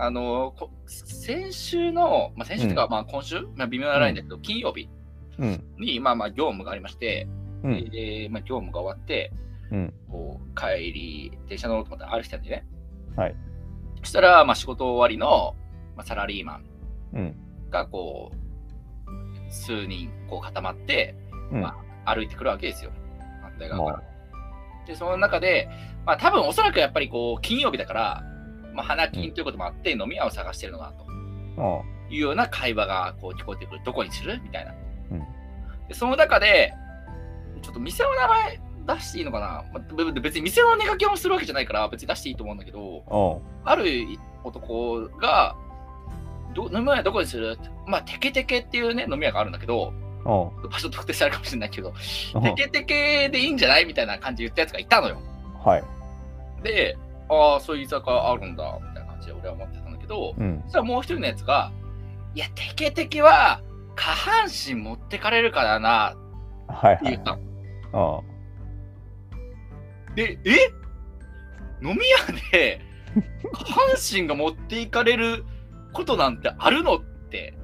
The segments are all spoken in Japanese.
あのこ先週の、まあ、先週というか、まあ、今週、まあ、微妙なラインだけど、金曜日うん。に、まあまあ、業務がありまして、うん。でまあ、業務が終わって、うん。こう帰り、電車乗ろうと思って歩いてたんでね。はい。そしたら、まあ、仕事終わりの、まあ、サラリーマンうん。が、こう、数人こう固まって、うん。まあ、歩いてくるわけですよ。反対側からま。で、その中で、まあ、多分おそらくやっぱりこう、金曜日だから、まあ、花金ということもあって、飲み屋を探してるのかなとあいうような会話がこう聞こえてくる。どこにするみたいな。うんで、その中で、ちょっと店の名前出していいのかな、まあ、べ別に店の値掛けをするわけじゃないから、別に出していいと思うんだけど、あ。ある男が、ど飲み屋どこにする？まあ、テケテケっていうね、飲み屋があるんだけど、あ場所特定されるかもしれないけど、あ。テケテケでいいんじゃないみたいな感じで言ったやつがいたのよ。はい。で、ああ、そういう居酒屋あるんだ、みたいな感じで俺は思ってたんだけど、うん。そしたらもう一人のやつが、いや、テケテケは下半身持ってかれるからな、はいはいって言っ。たの。あで、え？飲み屋で 下半身が持っていかれることなんてあるの？って、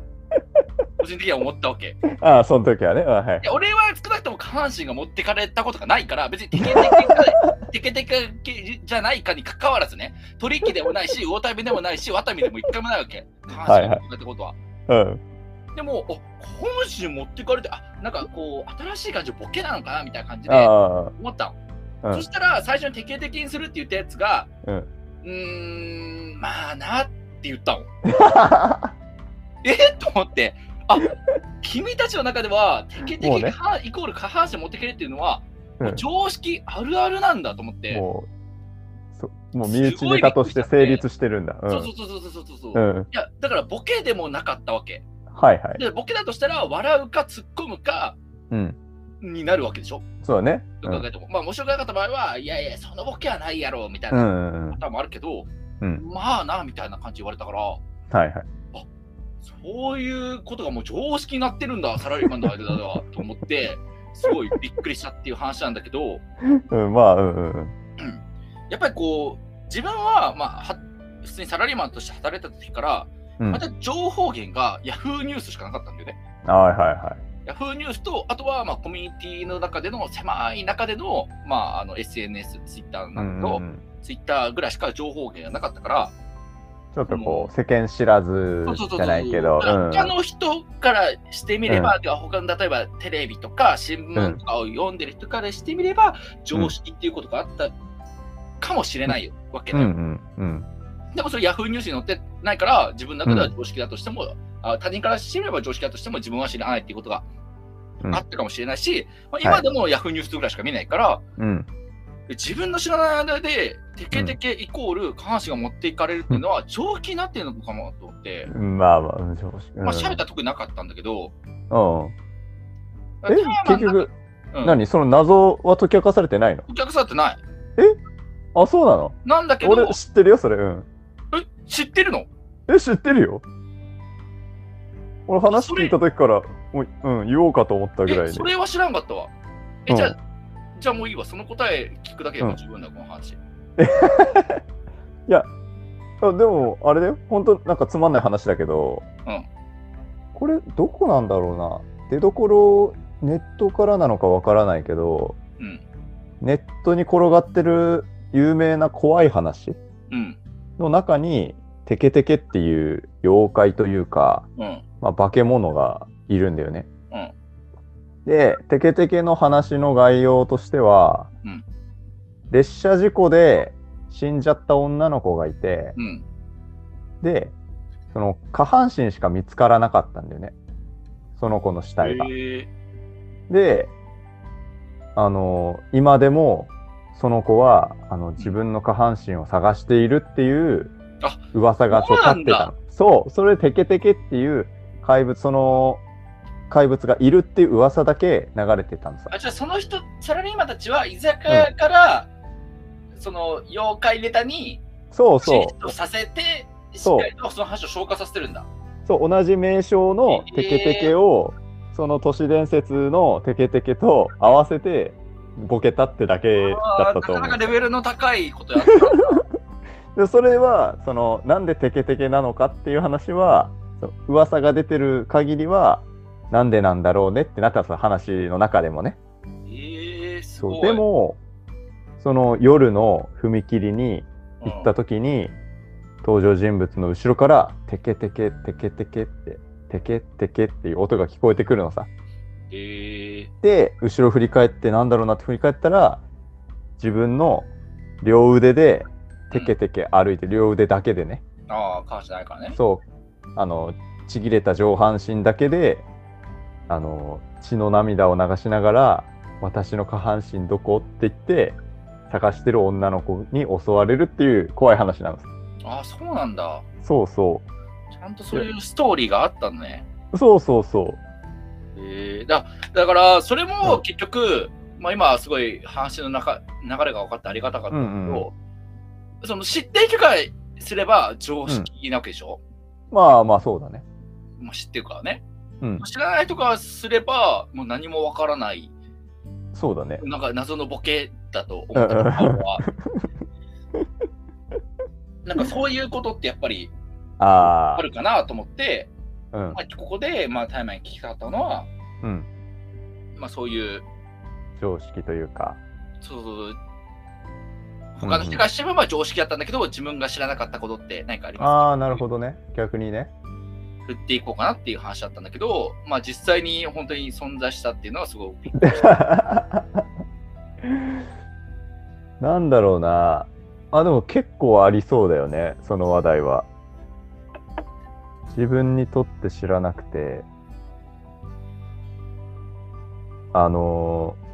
個人的には思ったわけ。いあ。ああ、その時はね。あはい。や俺は少なくとも下半身が持ってかれたことがないから、別にテケテケか テケテケじゃないかにかかわらずね、取引でもないし、魚体弁でもないし、ワタミでも一回もないわけ。下半身が持ってかれたことは。うん。でも、あ下半身持ってかれて、あなんかこう、新しい感じのボケなのかなみたいな感じであ思ったの。あ。うんそ。したら、最初にテケテケにするって言ったやつが、うん。うーん、まあなって言ったの。えと思って、あ君たちの中では、テケテケねがイコール下半身持ってけるっていうのは、うん常識あるあるなんだと思って、もう、そもう身内ネタとして成立してるんだ。うん。そうそうそうそうそうそうそう、ん。や、だからボケでもなかったわけ。はいはい。で、ボケだとしたら、笑うか突っ込むかうん。になるわけでしょ？そうだね。どう考えても。まあ、面白くなかった場合は、いやいや、そのボケはないやろ、みたいなパ。ターンもあるけど、うん。まあな、みたいな感じ言われたから、はいはい。そういうことがもう常識になってるんだ、サラリーマンの間だわと思って、すごいびっくりしたっていう話なんだけど、うん、まあ、うんうんうん。やっぱりこう、自分は、まあ、は普通にサラリーマンとして働いてた時から、うんまた情報源が Yahoo ニュースしかなかったんだよね。はいはいは Yahoo ニュースと、あとはまあコミュニティの中での狭い中での,、まあ、あの SNS、Twitter など、うんうん。Twitter ぐらいしか情報源がなかったから、ちょっとこう、世間知らずじゃないけど。他の人からしてみれば、てか他の例えばテレビとか新聞とかを読んでる人からしてみれば、常識っていうことがあったかもしれないわけだよ。うんうんうん。でもそれヤフーニュースに載ってないから、自分の中では常識だとしても、あ他人からしてみれば常識だとしても自分は知らないっていうことがうんあったかもしれないし、まあ、今でもヤフーニュースぐらいしか見ないから、うん。自分の知らない間で、テケテケイコール下半身が持っていかれるっていうのは、常識になってるのかもと思って、まあまあ、うん常識。うんまあ、喋ったら特になかったんだけど、うん。え、結局、うん、何？その謎は解き明かされてないの？お客さんってない。あ、そうなの？なんだけど、俺知ってるよ、それ。うん。え？知ってるの？え、知ってるよ。俺話聞いた時から、もううん、言おうかと思ったぐらいえ、でそ。れは知らんかったわ。え、うんじゃあ、じゃあもういいわ。その答え聞くだけでも十分だ、この話。あでも、あれだよ。本当なんかつまんない話だけど、うんこれ、どこなんだろうな。出どころ、ネットからなのかわからないけど、うん。ネットに転がってる有名な怖い話うん。の中に、テケテケっていう妖怪というか、うん。まあ、化け物がいるんだよね。うん。で、テケテケの話の概要としては、うん列車事故で死んじゃった女の子がいて、うん。で、その下半身しか見つからなかったんだよね。その子の死体が。えで、あの、今でもその子はあの自分の下半身を探しているっていうあ噂がそうそうなんだ立ってたの。そう、それでテケテケっていう怪物、その怪物がいるっていう噂だけ流れてたんさー、。あじゃあその人、サラリーマンたちは居酒屋から、その妖怪ネタにそうそうさせて、しそうっかりとその話を消化させてるんだ。そう、同じ名称のテケテケを、その都市伝説のテケテケと合わせてボケたってだけだったと思う。なかなかレベルの高いことやった。でそれはそのなんでテケテケなのかっていう話は噂が出てる限りはなんでなんだろうねってなったんですよ話の中でもね。えー、すそう。でもその夜の踏切にうん、行った時に、登場人物の後ろからテケテケテケテケってテケテケっていう音が聞こえてくるのさ。えー、で後ろ振り返ってなんだろうなって振り返ったら自分の両腕でテケテケ歩いて両腕だけでねああ、かしないからね。そうあのちぎれた上半身だけであの血の涙を流しながら「私の下半身どこ?」って言って探してる女の子に襲われるっていう怖い話なんですああ、そうなんだ。そうそちゃんとそういうストーリーがあったのね。うそうそうそうえー、だだから、それうんも結局、まあ、今すごい話の中流れが分かってありがたかったんだけど、うんうその知っているからすれば常識なわけでしょ、まあまあそうだねまあ、知ってるからね。うん。知らない人からすれば、もう何も分からない、そうだね。なんか謎のボケだと思ったのは。なんかそういうことってやっぱりああるかなと思って、あうん。まあ、ここで、まあ、タイマーに聞きたかったのは、うん。まあ、そういう、常識というか。そうそう他の人からしてみれば常識だったんだけど、自分が知らなかったことって何かありますか？ああなるほどね。逆にね振っていこうかなっていう話だったんだけど、まあ実際に本当に存在したっていうのはすごくびっくりした。なんだろうな。あ、でも結構ありそうだよね、その話題は。自分にとって知らなくて、あのー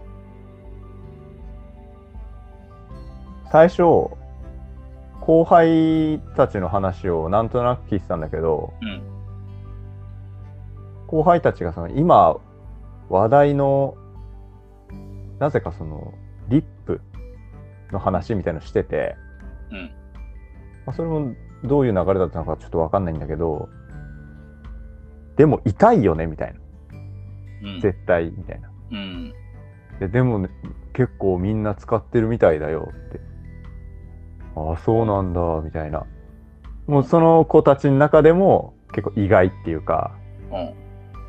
最初、後輩たちの話をなんとなく聞いてたんだけど、うん。後輩たちがその今話題のなぜかそのリップの話みたいのしてて、うん。まあ、それもどういう流れだったのかちょっとわかんないんだけどでも痛いよねみたいなうん。絶対みたいなうん。ででも、ね、結構みんな使ってるみたいだよってああそうなんだみたいなもうその子たちの中でも結構意外っていうかうん。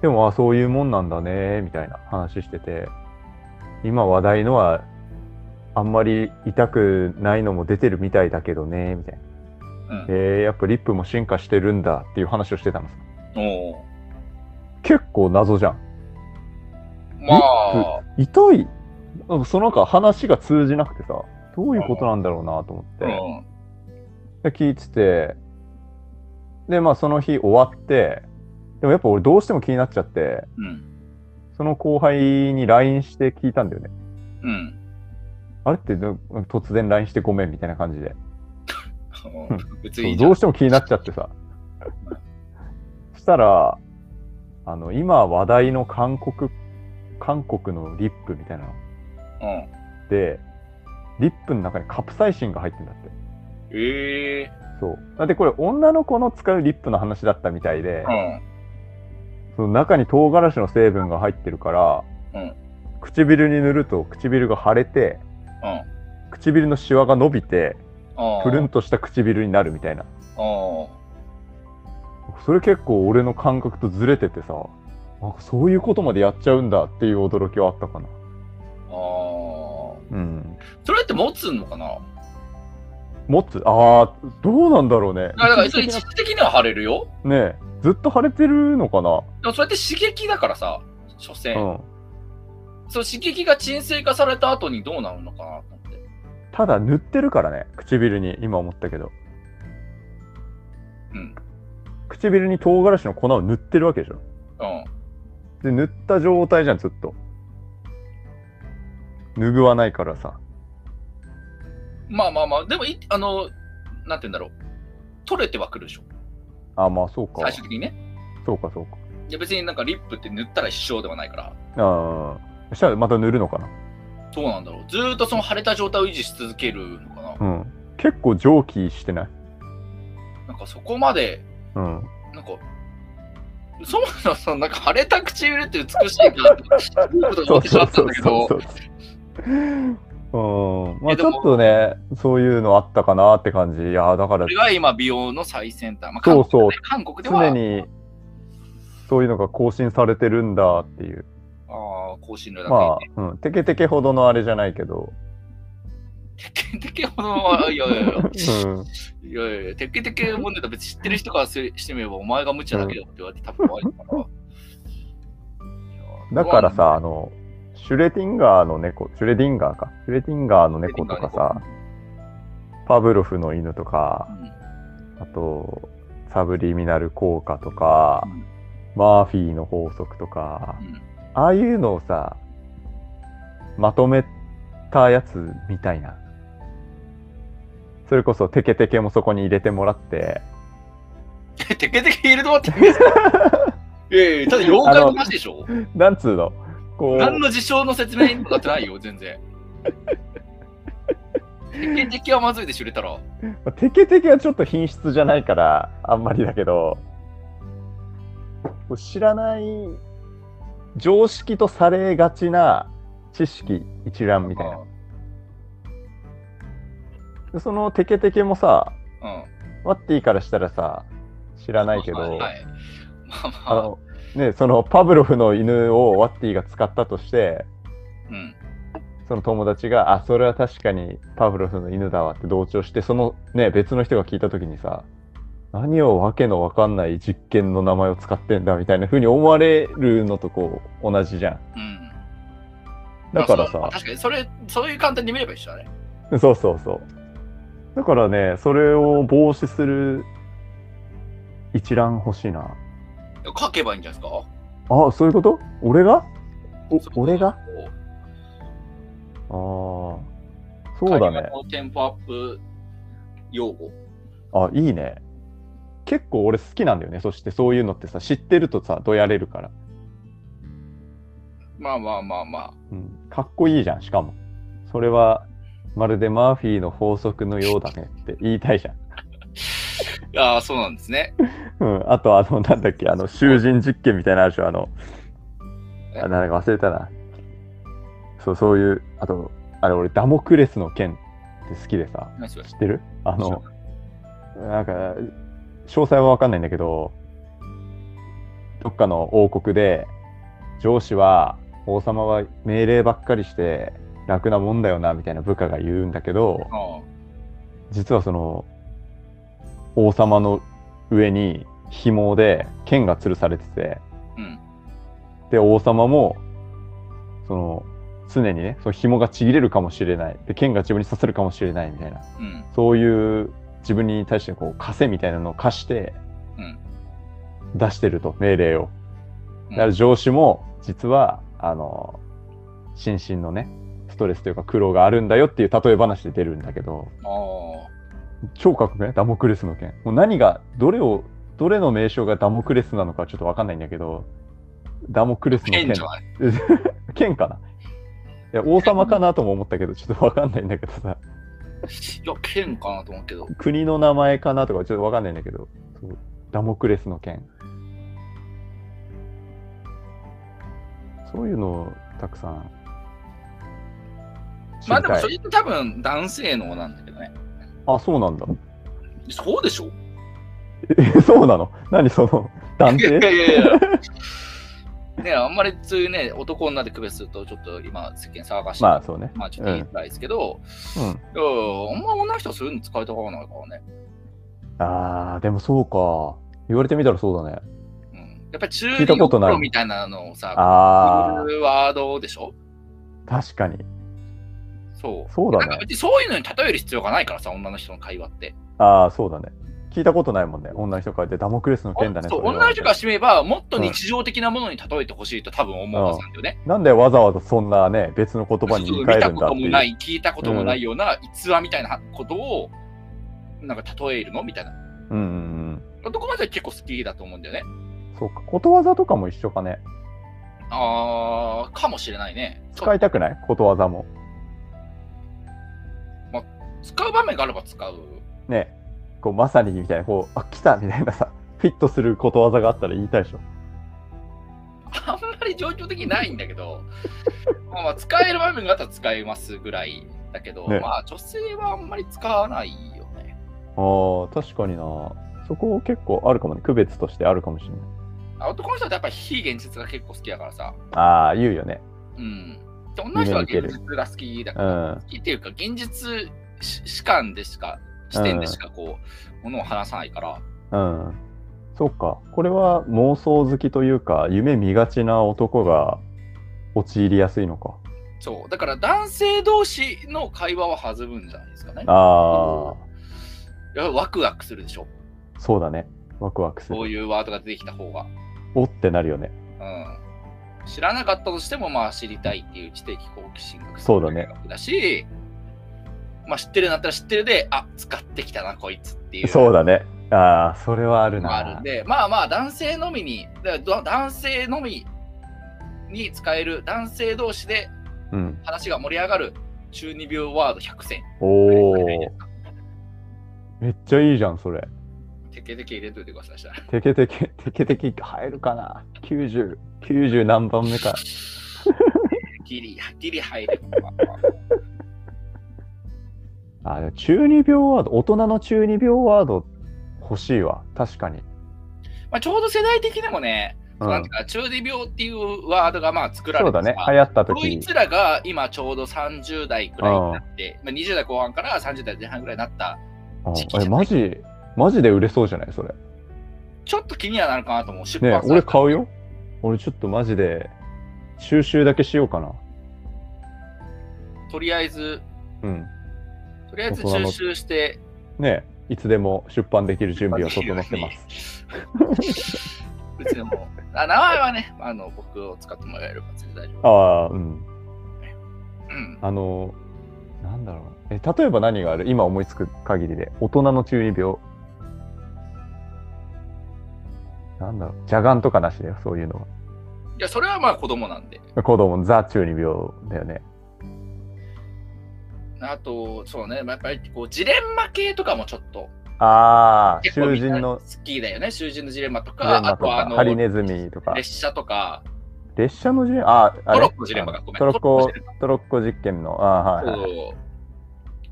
でもあそういうもんなんだねみたいな話してて。今話題のはあんまり痛くないのも出てるみたいだけどねみたいな。うん。えー、やっぱリップも進化してるんだっていう話をしてたのさ。おー結構謎じゃん。まあ、痛い。その中話が通じなくてさどういうことなんだろうなと思って、うん。で聞いてて。でまあその日終わってでもやっぱ俺どうしても気になっちゃってうん。その後輩に LINE して聞いたんだよね。うん。あれってど突然 LINE してごめんみたいな感じで。別にどうんしても気になっちゃってさ。したらあの今話題の韓国韓国のリップみたいな。のうん。でリップの中にカプサイシンが入ってんだって。ええそう。だってこれ女の子の使うリップの話だったみたいで、うん。その中に唐辛子の成分が入ってるから、うん唇に塗ると唇が腫れてうん。唇のシワが伸びて。プルンとした唇になるみたいな。それ結構俺の感覚とずれててさあそういうことまでやっちゃうんだっていう驚きはあったかなああ。うんそれって持つのかな？持つああどうなんだろうねあだからそれ一時的には腫れるよ。ねえずっと腫れてるのかでもそれって刺激だからさ、所詮。なうんそう刺激が沈静化された後にどうなるのかなと思って。ただ塗ってるからね唇に今思ったけどうん。唇に唐辛子の粉を塗ってるわけでしょうん。で塗った状態じゃんずっと拭わないからさまあまあまあ、でもい、あの、なんて言うんだろう。取れてはくるでしょ。あまあそうか。最終的にね。そうかそうか。いや別になんかリップって塗ったら一生ではないから。ああそしたらまた塗るのかな？どうなんだろう。ずーっとその腫れた状態を維持し続けるのかな。うん。結構蒸気してない？なんかそこまで、うん。なんか、そもそもそのなんか腫れた唇って美しいかって、いいことが思ってしまったんだけど、うん。まあちょっとね、そういうのあったかなって感じ。いや、だからこれが今、美容の最先端。まあ、そうそう韓国では、常にそういうのが更新されてるんだっていう。あー更新料だけまあ、うん。テケテケほどのあれじゃないけど。テケ テケほど、いやいやいや、うん。いやいやいや、テケテケ問題だ別に知ってる人からすしてみれば、お前が無茶だけだって言われて多分怖いから。だからさ、あ、の、シュレディンガーの猫、シュレディンガーか。シュレディンガーの猫とかさ、パブロフの犬とかう、ん。あと、サブリミナル効果とか、うん。マーフィーの法則とか、うん。ああいうのをさ、まとめたやつみたいな。それこそテケテケもそこに入れてもらって、テケテケいるのって。いやいや、ただ妖怪の話でしょ？なんつうの？こう、何の事象の説明にもなってないよ、全然。テケテケはまずいでしょ、入れたら。テケテケはちょっと品質じゃないから、あんまりだけど、知らない常識とされがちな知識一覧みたいな。でそのテケテケもさ、うん。ワッティからしたらさ、知らないけど、はい。まあまあ、あの、ね、そのパブロフの犬をワッティが使ったとして、うん。その友達が、あ、それは確かにパブロフの犬だわって同調して、そのね、別の人が聞いたときにさ、何をわけのわかんない実験の名前を使ってんだみたいな風に思われるのとこう同じじゃん。うん。だからさ確かに、それ、そういう簡単に見れば一緒だね。そうそうそう。だからね、それを防止する一覧欲しいな。書けばいいんじゃないですか？あ、そういうこと？俺が？お俺が？ああ、そうだねテンポアップ用語。あ、いいね。結構俺好きなんだよね。そしてそういうのってさ、知ってるとさ、どやれるから。まあまあまあまあ。うん。かっこいいじゃん、しかも。それは、まるでマーフィーの法則のようだねって言いたいじゃん。ああ、そうなんですね。うん。あと、あの、なんだっけ、あの、囚人実験みたいなのあるでしょ。あの、え？あなんか忘れたな。そう、そういう、あと、あれ、俺、ダモクレスの剣って好きでさ、知ってる？あの、なんか、詳細はわかんないんだけど、どっかの王国で、上司は、王様は命令ばっかりして楽なもんだよな、みたいな部下が言うんだけど、あ実はその、王様の上に紐で剣が吊るされてて、あうん。で、王様も、その、常にね、その紐がちぎれるかもしれない。で、剣が自分に刺さるかもしれないみたいな。うん。そういう自分に対してこう、枷みたいなのを課してうん。出してると、命令を。うんだから上司も、実は、あの、心身のね、ストレスというか苦労があるんだよっていう例え話で出るんだけど、ああ。超かっこよくないダモクレスの剣。もう何が、どれを、どれの名称がダモクレスなのかちょっとわかんないんだけど、ダモクレスの剣 剣かな？いや、王様かなとも思ったけど、ちょっとわかんないんだけどさ、いや、剣かなと思うけど。国の名前かなとかちょっとわかんないんだけど、ダモクレスの剣。そういうのをたくさん。まあでもそれって多分男性能なんだけどね。あ、そうなんだ。そうでしょ？え、そうなの？何その、男いやい性やいやいや。ねあんまりそういうね、男女で区別すると、ちょっと今、世間騒がしい。まあそうね。まあちょっと言いづらいですけど、うん。いやあんま女の人はそういうの使いたがらないからね。あー、でもそうか。言われてみたらそうだね。うん、やっぱり中二の頃みたいなのをさ、あ言うワードでしょ？ー、確かに。そう。そうだねなんか別にそういうのに例える必要がないからさ、女の人の会話って。あー、そうだね。聞いたことないもんね。女の人から言ってダモクレスの剣だね。そう女の人からしてみれば、もっと日常的なものに例えてほしいと多分思うはずなんだよね。なんでわざわざそんなね、別の言葉に言い換え見たこるんだっていう。ともない、聞いたこともないような逸話みたいなことを、なんか例えるのみたいな。うんうん男の人は結構好きだと思うんだよね。うん。そうか。ことわざとかも一緒かね。あー、かもしれないね。使いたくない？ことわざも。使う場面があれば使う。ね。こう、まさにみたいな、こう、あ、来たみたいなさ、フィットすることわざがあったら言いたいでしょ。あんまり状況的にないんだけど、まあまあ使える場面があったら使いますぐらいだけど、ねまあ女性はあんまり使わないよね。ああ、確かにな。そこ結構あるかもね。区別としてあるかもしれない。あ男の人ってやっぱ非現実が結構好きだからさ。ああ、言うよね。うん。で女の人は現実が好きだうから、ん。好きっていうか現実し主観でしか、視点でしかこう、ものを話さないから、うん。そうか。これは妄想好きというか、夢見がちな男が陥りやすいのか。そう。だから男性同士の会話は弾むんじゃないですかね。あいやワクワクするでしょ。あ、そうだね。ワクワクすそうる。いうワードが出てきた方が。おってなるよね。うん。知らなかったとしても、まあ知りたいっていう知的好奇心がそうだねだし、まあ知ってるんだったら知ってるで、あ使ってきたな、こいつっていう。そうだね。ああ、それはあるのがあるんな。で、まあまあ男性のみに、男性のみに使える男性同士でうん。話が盛り上がる中二病ワード100選。おお。めっちゃいいじゃん、それ。テケテケ入れといてください。テケテケ、テケテケ入るかな ?90、90何番目か。ギリ、ギリ入る。まあ中二病ワード、大人の中二病ワード欲しいわ。確かに。まあ、ちょうど世代的にもね、うんなんか中二病っていうワードがまあ作られてそうだね。さ流行ったこい時。つらが今ちょうど30代くらいになって、まあ、20代後半から30代前半ぐらいになった、うん時期じえ、マジ、マジで売れそうじゃない？それ。ちょっと気にはなるかなと思う。出ね俺買うよ。俺ちょっとマジで、収集だけしようかな。とりあえず、うん。とりあえず収集して、ねいつでも出版できる準備は整ってます。別にもう、あ名前はね、あの僕を使ってもらえれば全然大丈夫。ああ、うん。うん、あの、なんだろうな。え、例えば何がある？今思いつく限りで。大人の中二病。なんだろう。邪眼とかなしだよ、そういうのいや、それはまあ子供なんで。は。子供、ザ中二病だよね。あと、そうね、まあやっぱりこうジレンマ系とかもちょっとああ、囚人の好きだよね。囚人のジレンマとジか、あとはあのハリネズミとか。列車とか、列車のジレンマ、あ、あれ？トロッコジレンマがごめんトロッコトロッコ実験の、あーはいはい。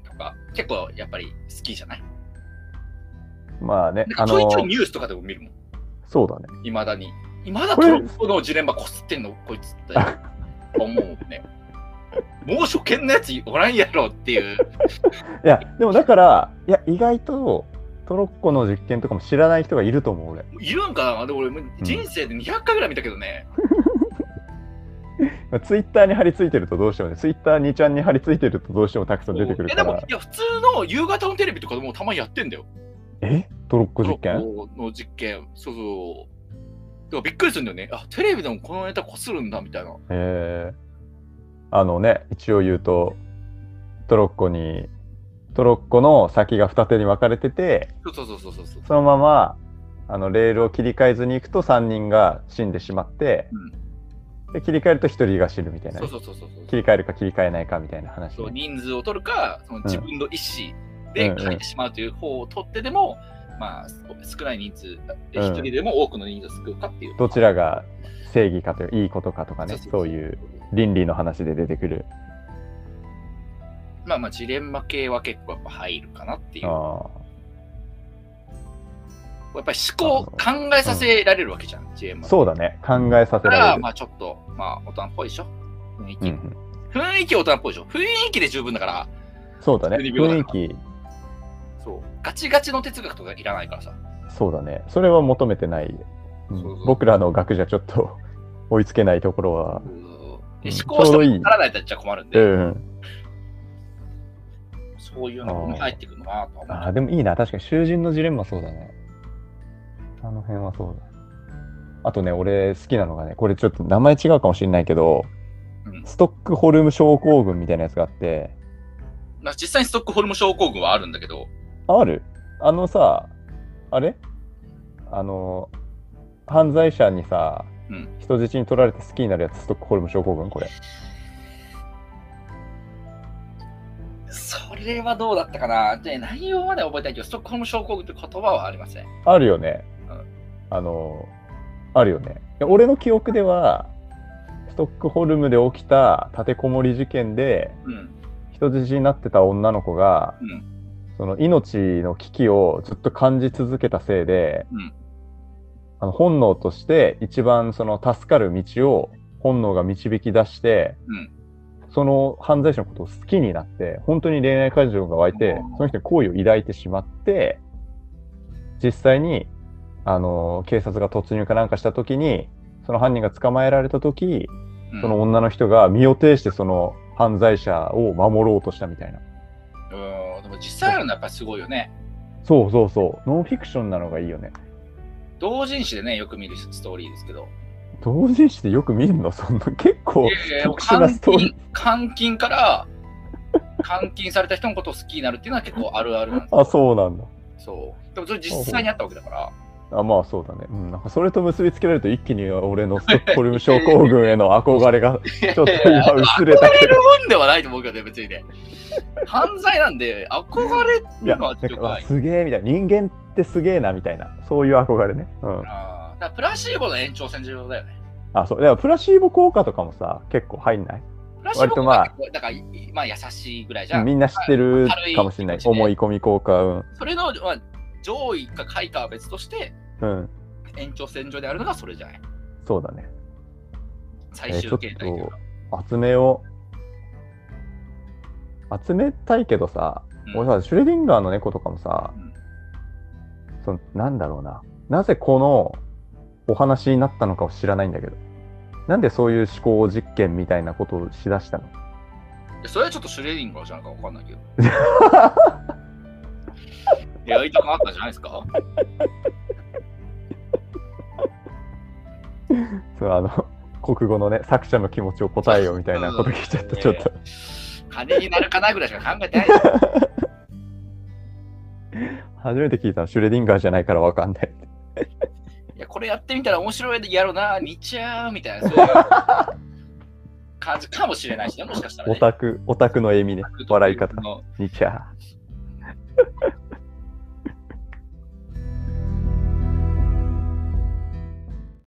とか、結構やっぱり好きじゃない？まあね、あのちょいちょいニュースとかでも見るもん。そうだね。いまだに。いまだトロッコのジレンマこすってんの、こいつって。思うね。もう初見のやつおらんやろっていう。いや、でもだから、いや、意外とトロッコの実験とかも知らない人がいると思う、俺。いるんかな？で俺、人生で200回ぐらい見たけどね。ツイッターに貼り付いてるとどうしてもね、ツイッター2ちゃんに貼り付いてるとどうしてもたくさん出てくるえでも、からい。や、普通の夕方のテレビとかでもたまにやってんだよ。え？トロッコ実験？トロッコの実験。そうそう。だからびっくりするんだよね。あ、テレビでもこのネタこするんだみたいな。えー、あのね、一応言うと、トロッコに、トロッコの先が二手に分かれてて、そうそうそうそうそうそう。そのままあのレールを切り替えずに行くと3人が死んでしまって、で切り替えると1人が死ぬみたいなね、そうそうそうそうそう。切り替えるか切り替えないかみたいな話、そうね。人数を取るか、その自分の意思で書いてしまうという方を取ってでも、まあ、少ない人数でうん一人でも多くの人数を救うかっていう。どちらが正義かという、いいことかとかね、そういう倫理の話で出てくる。まあまあ、ジレンマ系は結構やっぱ入るかなっていう。やあっぱり思考、考えさせられるわけじゃん、ジレンマ。ーそうだね、考えさせだからら、れる。まあちょっと、まあ大人っぽいでしょ？雰囲気。うんうん雰囲気大人っぽいでしょ？雰囲気で十分だから、そうだね、12秒だ雰囲気、そう。ガチガチの哲学とかいらないからさ。そうだね、それは求めてない。僕らの学じゃちょっと 追いつけないところは。でうん。思考してもちょうどいい。ならないとやっちゃ困るんうで、ん。そういうのも入ってくるのかなと。あー。でもいいな、確かに囚人のジレンマそうだね。あの辺はそうだ。あとね、俺好きなのがね、これちょっと名前違うかもしれないけど、うん。ストックホルム症候群みたいなやつがあって、まあ実際にストックホルム症候群はあるんだけど、ある。あのさ、あれ？あの、犯罪者にさ、うん人質に取られて好きになるやつ、ストックホルム症候群これ。それはどうだったかな？で内容までは覚えたいけど、ストックホルム症候群って言葉はありません。あるよね。うんあの、あるよね。俺の記憶では、ストックホルムで起きた立てこもり事件で、うん。人質になってた女の子が、うんその命の危機をずっと感じ続けたせいで、うんあの本能として一番その助かる道を本能が導き出して、うん。その犯罪者のことを好きになって本当に恋愛感情が湧いてうん。その人に好意を抱いてしまって実際にあの警察が突入かなんかした時にその犯人が捕まえられた時うん。その女の人が身を挺してその犯罪者を守ろうとしたみたいな。うんでも実際あるのはやっぱりすごいよね。そうそうそう。ノンフィクションなのがいいよね同人誌でね、よく見るストーリーですけど。同人誌でよく見るの？そんな結構特殊なストーリー監禁監禁から監禁された人のことを好きになるっていうのは結構あるあるなんですあそうなんだそう。でもそれ実際にあったわけだから。あまあそうだね、うん、なんかそれと結びつけられると一気に俺のス トックホルム症候群への憧れがちょっと今薄れたけど。もんではないと思うけどね、別に。ね。犯罪なんで、憧れい。や。すげえみたいな人間ってすげえなみたいな。そういう憧れね。うん。あー。だプラシーボの延長線上だよね。あそう。だからプラシーボ効果とかもさ結構入んない？プラシーボ割とまあだから、まあ優しいぐらいじゃん。みんな知ってるかもしれない。軽い思い込み効果うん。それの、まあ、上位か下位かは別として、うん。延長線上であるのがそれじゃない。そうだね。最終形態というか。集めよう集めたいけどさ、うん。俺さシュレディンガーの猫とかもさ、うん。そのなんだろうな。なぜこのお話になったのかを知らないんだけど。なんでそういう思考実験みたいなことをしだしたの？それはちょっとシュレディンガーじゃないかわかんないけど。やりたくなったんじゃないですか。そうあの国語のね作者の気持ちを答えようみたいなこと聞いちゃったちょっと。金になるかなぐらいしか考えてない。初めて聞いたのシュレディンガーじゃないからわかんない。いや、これやってみたら面白いやろな、にちゃーみたいな、そういう 感じかもしれないしね、もしかしたら、ね。オタクオタクの笑みね。笑い方。の。にちゃー